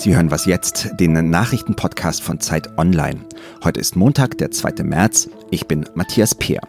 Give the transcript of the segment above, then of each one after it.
Sie hören was jetzt, den Nachrichtenpodcast von Zeit Online. Heute ist Montag, der 2. März. Ich bin Matthias Peer.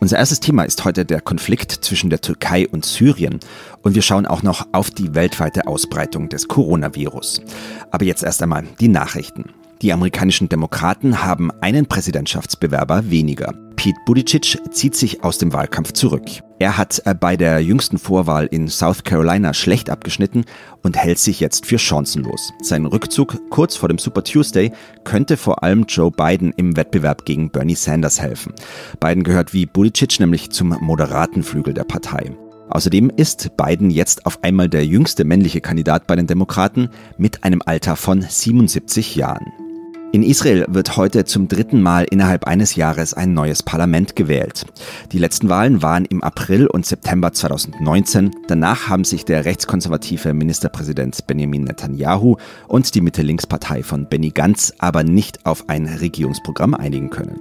Unser erstes Thema ist heute der Konflikt zwischen der Türkei und Syrien und wir schauen auch noch auf die weltweite Ausbreitung des Coronavirus. Aber jetzt erst einmal die Nachrichten. Die amerikanischen Demokraten haben einen Präsidentschaftsbewerber weniger. Pete Buttigieg zieht sich aus dem Wahlkampf zurück. Er hat äh, bei der jüngsten Vorwahl in South Carolina schlecht abgeschnitten und hält sich jetzt für chancenlos. Sein Rückzug kurz vor dem Super Tuesday könnte vor allem Joe Biden im Wettbewerb gegen Bernie Sanders helfen. Biden gehört wie Buttigieg nämlich zum moderaten Flügel der Partei. Außerdem ist Biden jetzt auf einmal der jüngste männliche Kandidat bei den Demokraten mit einem Alter von 77 Jahren. In Israel wird heute zum dritten Mal innerhalb eines Jahres ein neues Parlament gewählt. Die letzten Wahlen waren im April und September 2019. Danach haben sich der rechtskonservative Ministerpräsident Benjamin Netanyahu und die Mitte-Links-Partei von Benny Gantz aber nicht auf ein Regierungsprogramm einigen können.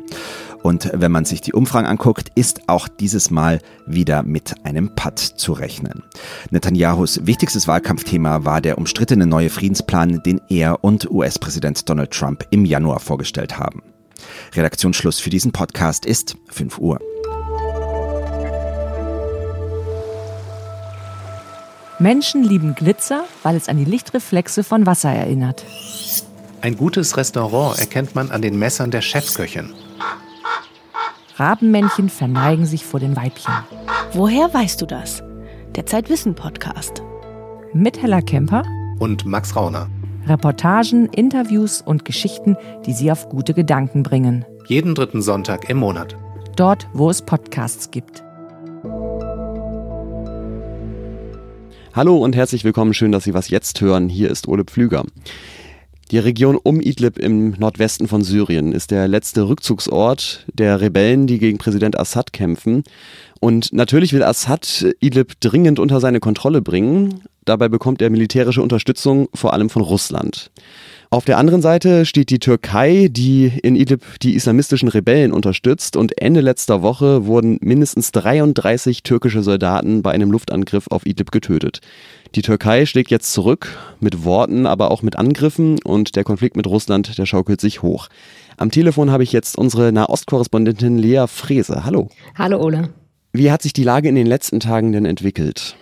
Und wenn man sich die Umfragen anguckt, ist auch dieses Mal wieder mit einem Patt zu rechnen. Netanyahus wichtigstes Wahlkampfthema war der umstrittene neue Friedensplan, den er und US-Präsident Donald Trump im Januar vorgestellt haben. Redaktionsschluss für diesen Podcast ist 5 Uhr. Menschen lieben Glitzer, weil es an die Lichtreflexe von Wasser erinnert. Ein gutes Restaurant erkennt man an den Messern der Chefköchin. Rabenmännchen verneigen sich vor den Weibchen. Woher weißt du das? Der Zeitwissen-Podcast. Mit Hella Kemper und Max Rauner. Reportagen, Interviews und Geschichten, die Sie auf gute Gedanken bringen. Jeden dritten Sonntag im Monat. Dort, wo es Podcasts gibt. Hallo und herzlich willkommen. Schön, dass Sie was jetzt hören. Hier ist Ole Pflüger. Die Region um Idlib im Nordwesten von Syrien ist der letzte Rückzugsort der Rebellen, die gegen Präsident Assad kämpfen. Und natürlich will Assad Idlib dringend unter seine Kontrolle bringen. Dabei bekommt er militärische Unterstützung vor allem von Russland. Auf der anderen Seite steht die Türkei, die in Idlib die islamistischen Rebellen unterstützt und Ende letzter Woche wurden mindestens 33 türkische Soldaten bei einem Luftangriff auf Idlib getötet. Die Türkei schlägt jetzt zurück mit Worten, aber auch mit Angriffen und der Konflikt mit Russland, der schaukelt sich hoch. Am Telefon habe ich jetzt unsere Nahostkorrespondentin Lea Frese. Hallo. Hallo Ole. Wie hat sich die Lage in den letzten Tagen denn entwickelt?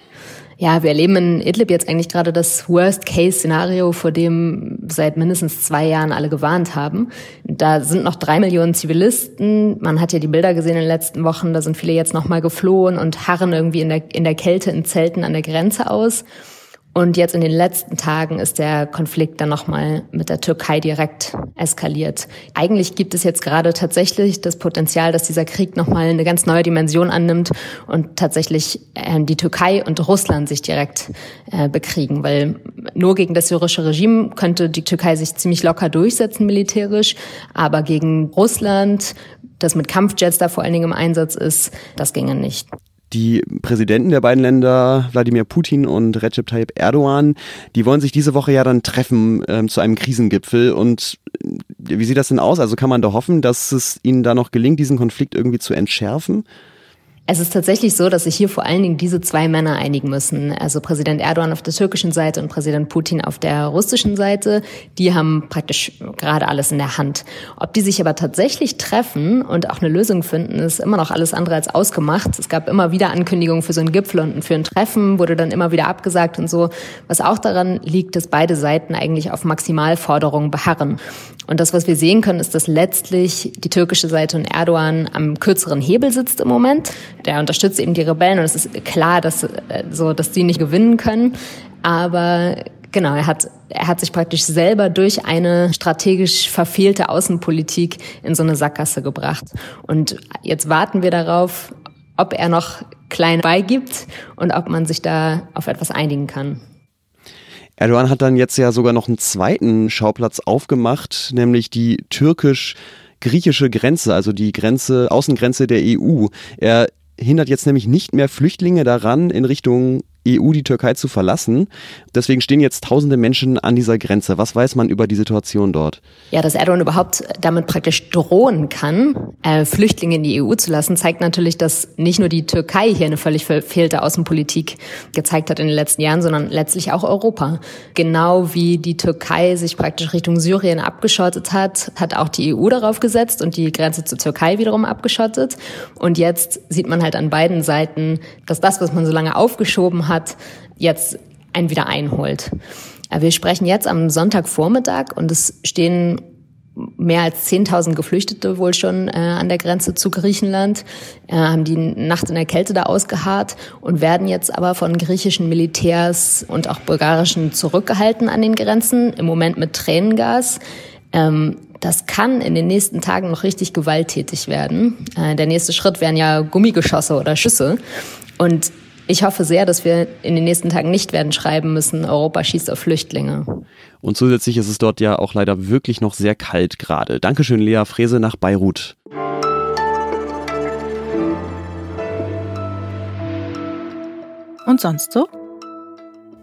Ja, wir erleben in Idlib jetzt eigentlich gerade das Worst-Case-Szenario, vor dem seit mindestens zwei Jahren alle gewarnt haben. Da sind noch drei Millionen Zivilisten. Man hat ja die Bilder gesehen in den letzten Wochen. Da sind viele jetzt nochmal geflohen und harren irgendwie in der, in der Kälte in Zelten an der Grenze aus. Und jetzt in den letzten Tagen ist der Konflikt dann nochmal mit der Türkei direkt eskaliert. Eigentlich gibt es jetzt gerade tatsächlich das Potenzial, dass dieser Krieg nochmal eine ganz neue Dimension annimmt und tatsächlich äh, die Türkei und Russland sich direkt äh, bekriegen, weil nur gegen das syrische Regime könnte die Türkei sich ziemlich locker durchsetzen militärisch, aber gegen Russland, das mit Kampfjets da vor allen Dingen im Einsatz ist, das ginge nicht. Die Präsidenten der beiden Länder, Wladimir Putin und Recep Tayyip Erdogan, die wollen sich diese Woche ja dann treffen ähm, zu einem Krisengipfel. Und äh, wie sieht das denn aus? Also kann man da hoffen, dass es ihnen da noch gelingt, diesen Konflikt irgendwie zu entschärfen? Es ist tatsächlich so, dass sich hier vor allen Dingen diese zwei Männer einigen müssen. Also Präsident Erdogan auf der türkischen Seite und Präsident Putin auf der russischen Seite. Die haben praktisch gerade alles in der Hand. Ob die sich aber tatsächlich treffen und auch eine Lösung finden, ist immer noch alles andere als ausgemacht. Es gab immer wieder Ankündigungen für so einen Gipfel und für ein Treffen, wurde dann immer wieder abgesagt und so. Was auch daran liegt, dass beide Seiten eigentlich auf Maximalforderungen beharren. Und das, was wir sehen können, ist, dass letztlich die türkische Seite und Erdogan am kürzeren Hebel sitzt im Moment. Der unterstützt eben die Rebellen und es ist klar, dass, äh, so, dass die nicht gewinnen können. Aber Genau, er hat, er hat sich praktisch selber durch eine strategisch verfehlte Außenpolitik in so eine Sackgasse gebracht. Und jetzt warten wir darauf, ob er noch klein beigibt und ob man sich da auf etwas einigen kann. Erdogan hat dann jetzt ja sogar noch einen zweiten Schauplatz aufgemacht, nämlich die türkisch-griechische Grenze, also die Grenze, Außengrenze der EU. Er hindert jetzt nämlich nicht mehr Flüchtlinge daran, in Richtung EU die Türkei zu verlassen. Deswegen stehen jetzt tausende Menschen an dieser Grenze. Was weiß man über die Situation dort? Ja, dass Erdogan überhaupt damit praktisch drohen kann, äh, Flüchtlinge in die EU zu lassen, zeigt natürlich, dass nicht nur die Türkei hier eine völlig verfehlte Außenpolitik gezeigt hat in den letzten Jahren, sondern letztlich auch Europa. Genau wie die Türkei sich praktisch Richtung Syrien abgeschottet hat, hat auch die EU darauf gesetzt und die Grenze zur Türkei wiederum abgeschottet. Und jetzt sieht man halt an beiden Seiten, dass das, was man so lange aufgeschoben hat, jetzt einen wieder einholt. Äh, wir sprechen jetzt am Sonntagvormittag und es stehen mehr als 10.000 Geflüchtete wohl schon äh, an der Grenze zu Griechenland, äh, haben die Nacht in der Kälte da ausgeharrt und werden jetzt aber von griechischen Militärs und auch bulgarischen zurückgehalten an den Grenzen, im Moment mit Tränengas. Ähm, das kann in den nächsten Tagen noch richtig gewalttätig werden. Äh, der nächste Schritt wären ja Gummigeschosse oder Schüsse. Und ich hoffe sehr, dass wir in den nächsten Tagen nicht werden schreiben müssen, Europa schießt auf Flüchtlinge. Und zusätzlich ist es dort ja auch leider wirklich noch sehr kalt gerade. Dankeschön, Lea Frese nach Beirut. Und sonst so?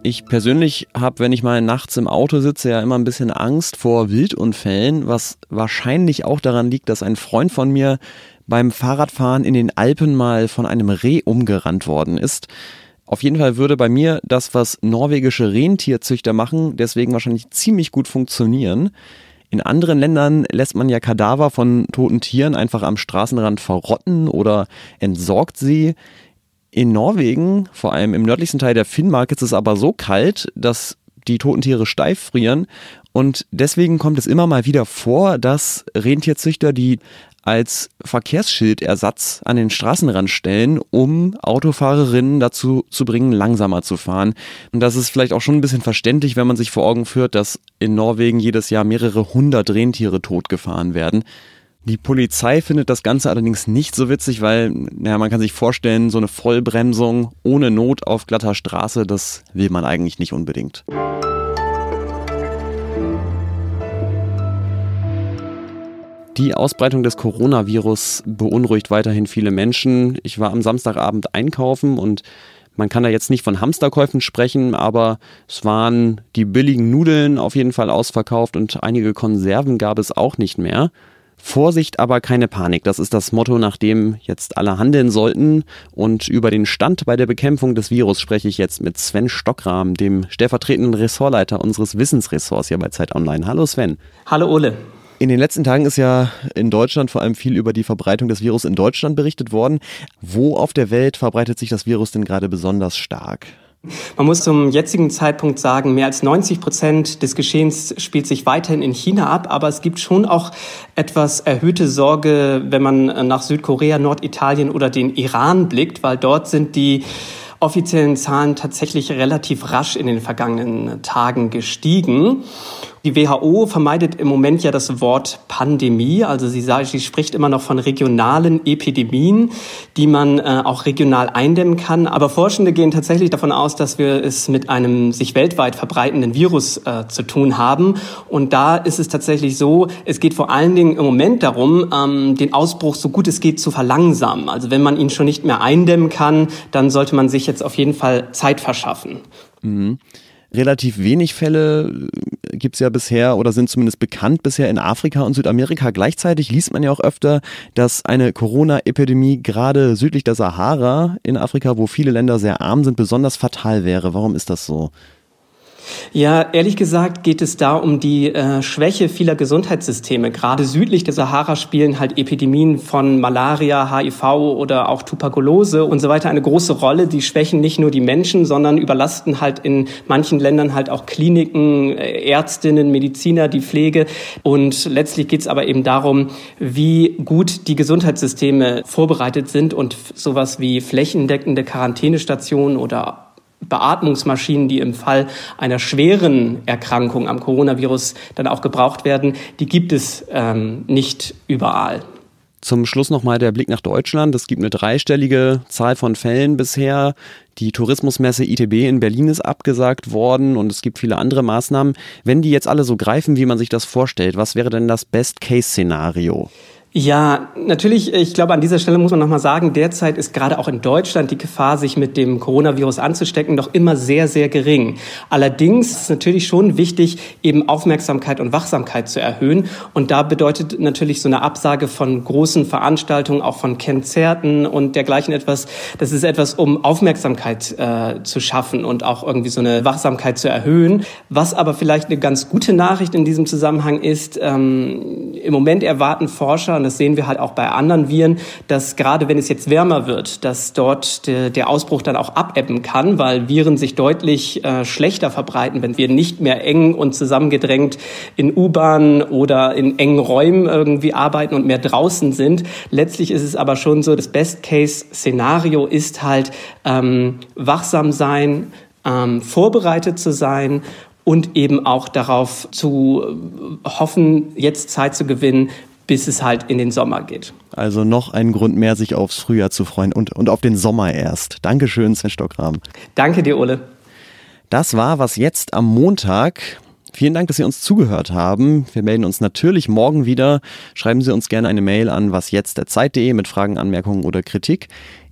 Ich persönlich habe, wenn ich mal nachts im Auto sitze, ja immer ein bisschen Angst vor Wildunfällen, was wahrscheinlich auch daran liegt, dass ein Freund von mir beim Fahrradfahren in den Alpen mal von einem Reh umgerannt worden ist. Auf jeden Fall würde bei mir das, was norwegische Rentierzüchter machen, deswegen wahrscheinlich ziemlich gut funktionieren. In anderen Ländern lässt man ja Kadaver von toten Tieren einfach am Straßenrand verrotten oder entsorgt sie. In Norwegen, vor allem im nördlichsten Teil der Finnmark, ist es aber so kalt, dass die toten Tiere steif frieren. Und deswegen kommt es immer mal wieder vor, dass Rentierzüchter die als Verkehrsschildersatz an den Straßenrand stellen, um Autofahrerinnen dazu zu bringen, langsamer zu fahren. Und das ist vielleicht auch schon ein bisschen verständlich, wenn man sich vor Augen führt, dass in Norwegen jedes Jahr mehrere hundert Rentiere totgefahren werden. Die Polizei findet das Ganze allerdings nicht so witzig, weil naja, man kann sich vorstellen, so eine Vollbremsung ohne Not auf glatter Straße, das will man eigentlich nicht unbedingt. Die Ausbreitung des Coronavirus beunruhigt weiterhin viele Menschen. Ich war am Samstagabend einkaufen und man kann da jetzt nicht von Hamsterkäufen sprechen, aber es waren die billigen Nudeln auf jeden Fall ausverkauft und einige Konserven gab es auch nicht mehr. Vorsicht, aber keine Panik. Das ist das Motto, nach dem jetzt alle handeln sollten. Und über den Stand bei der Bekämpfung des Virus spreche ich jetzt mit Sven Stockrahm, dem stellvertretenden Ressortleiter unseres Wissensressorts hier bei Zeit Online. Hallo Sven. Hallo Ole. In den letzten Tagen ist ja in Deutschland vor allem viel über die Verbreitung des Virus in Deutschland berichtet worden. Wo auf der Welt verbreitet sich das Virus denn gerade besonders stark? Man muss zum jetzigen Zeitpunkt sagen, mehr als 90 Prozent des Geschehens spielt sich weiterhin in China ab, aber es gibt schon auch etwas erhöhte Sorge, wenn man nach Südkorea, Norditalien oder den Iran blickt, weil dort sind die offiziellen Zahlen tatsächlich relativ rasch in den vergangenen Tagen gestiegen. Die WHO vermeidet im Moment ja das Wort Pandemie. Also sie, sagt, sie spricht immer noch von regionalen Epidemien, die man äh, auch regional eindämmen kann. Aber Forschende gehen tatsächlich davon aus, dass wir es mit einem sich weltweit verbreitenden Virus äh, zu tun haben. Und da ist es tatsächlich so, es geht vor allen Dingen im Moment darum, ähm, den Ausbruch so gut es geht zu verlangsamen. Also wenn man ihn schon nicht mehr eindämmen kann, dann sollte man sich jetzt auf jeden Fall Zeit verschaffen. Mhm relativ wenig Fälle gibt es ja bisher oder sind zumindest bekannt bisher in Afrika und Südamerika. Gleichzeitig liest man ja auch öfter, dass eine Corona-Epidemie gerade südlich der Sahara in Afrika, wo viele Länder sehr arm sind, besonders fatal wäre. Warum ist das so? Ja, ehrlich gesagt geht es da um die äh, Schwäche vieler Gesundheitssysteme. Gerade südlich der Sahara spielen halt Epidemien von Malaria, HIV oder auch Tuberkulose und so weiter eine große Rolle. Die schwächen nicht nur die Menschen, sondern überlasten halt in manchen Ländern halt auch Kliniken, äh, Ärztinnen, Mediziner, die Pflege. Und letztlich geht es aber eben darum, wie gut die Gesundheitssysteme vorbereitet sind und sowas wie flächendeckende Quarantänestationen oder Beatmungsmaschinen, die im Fall einer schweren Erkrankung am Coronavirus dann auch gebraucht werden, die gibt es ähm, nicht überall. Zum Schluss nochmal der Blick nach Deutschland. Es gibt eine dreistellige Zahl von Fällen bisher. Die Tourismusmesse ITB in Berlin ist abgesagt worden und es gibt viele andere Maßnahmen. Wenn die jetzt alle so greifen, wie man sich das vorstellt, was wäre denn das Best-Case-Szenario? Ja, natürlich, ich glaube, an dieser Stelle muss man nochmal sagen, derzeit ist gerade auch in Deutschland die Gefahr, sich mit dem Coronavirus anzustecken, noch immer sehr, sehr gering. Allerdings ist natürlich schon wichtig, eben Aufmerksamkeit und Wachsamkeit zu erhöhen. Und da bedeutet natürlich so eine Absage von großen Veranstaltungen, auch von Konzerten und dergleichen etwas, das ist etwas, um Aufmerksamkeit äh, zu schaffen und auch irgendwie so eine Wachsamkeit zu erhöhen. Was aber vielleicht eine ganz gute Nachricht in diesem Zusammenhang ist, ähm, im Moment erwarten Forscher, und das sehen wir halt auch bei anderen Viren, dass gerade wenn es jetzt wärmer wird, dass dort der, der Ausbruch dann auch abebben kann, weil Viren sich deutlich äh, schlechter verbreiten, wenn wir nicht mehr eng und zusammengedrängt in U-Bahnen oder in engen Räumen irgendwie arbeiten und mehr draußen sind. Letztlich ist es aber schon so, das Best-Case-Szenario ist halt ähm, wachsam sein, ähm, vorbereitet zu sein und eben auch darauf zu hoffen, jetzt Zeit zu gewinnen, bis es halt in den Sommer geht. Also noch ein Grund mehr, sich aufs Frühjahr zu freuen und, und auf den Sommer erst. Dankeschön, Sven Stockram. Danke dir, Ole. Das war was jetzt am Montag. Vielen Dank, dass Sie uns zugehört haben. Wir melden uns natürlich morgen wieder. Schreiben Sie uns gerne eine Mail an wasjetzt.zeit.de mit Fragen, Anmerkungen oder Kritik.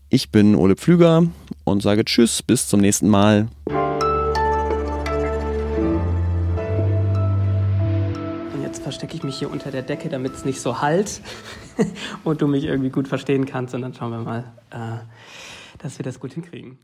Ich bin Ole Pflüger und sage Tschüss, bis zum nächsten Mal. Verstecke ich mich hier unter der Decke, damit es nicht so halt und du mich irgendwie gut verstehen kannst. Und dann schauen wir mal, äh, dass wir das gut hinkriegen.